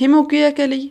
هي موجودة لي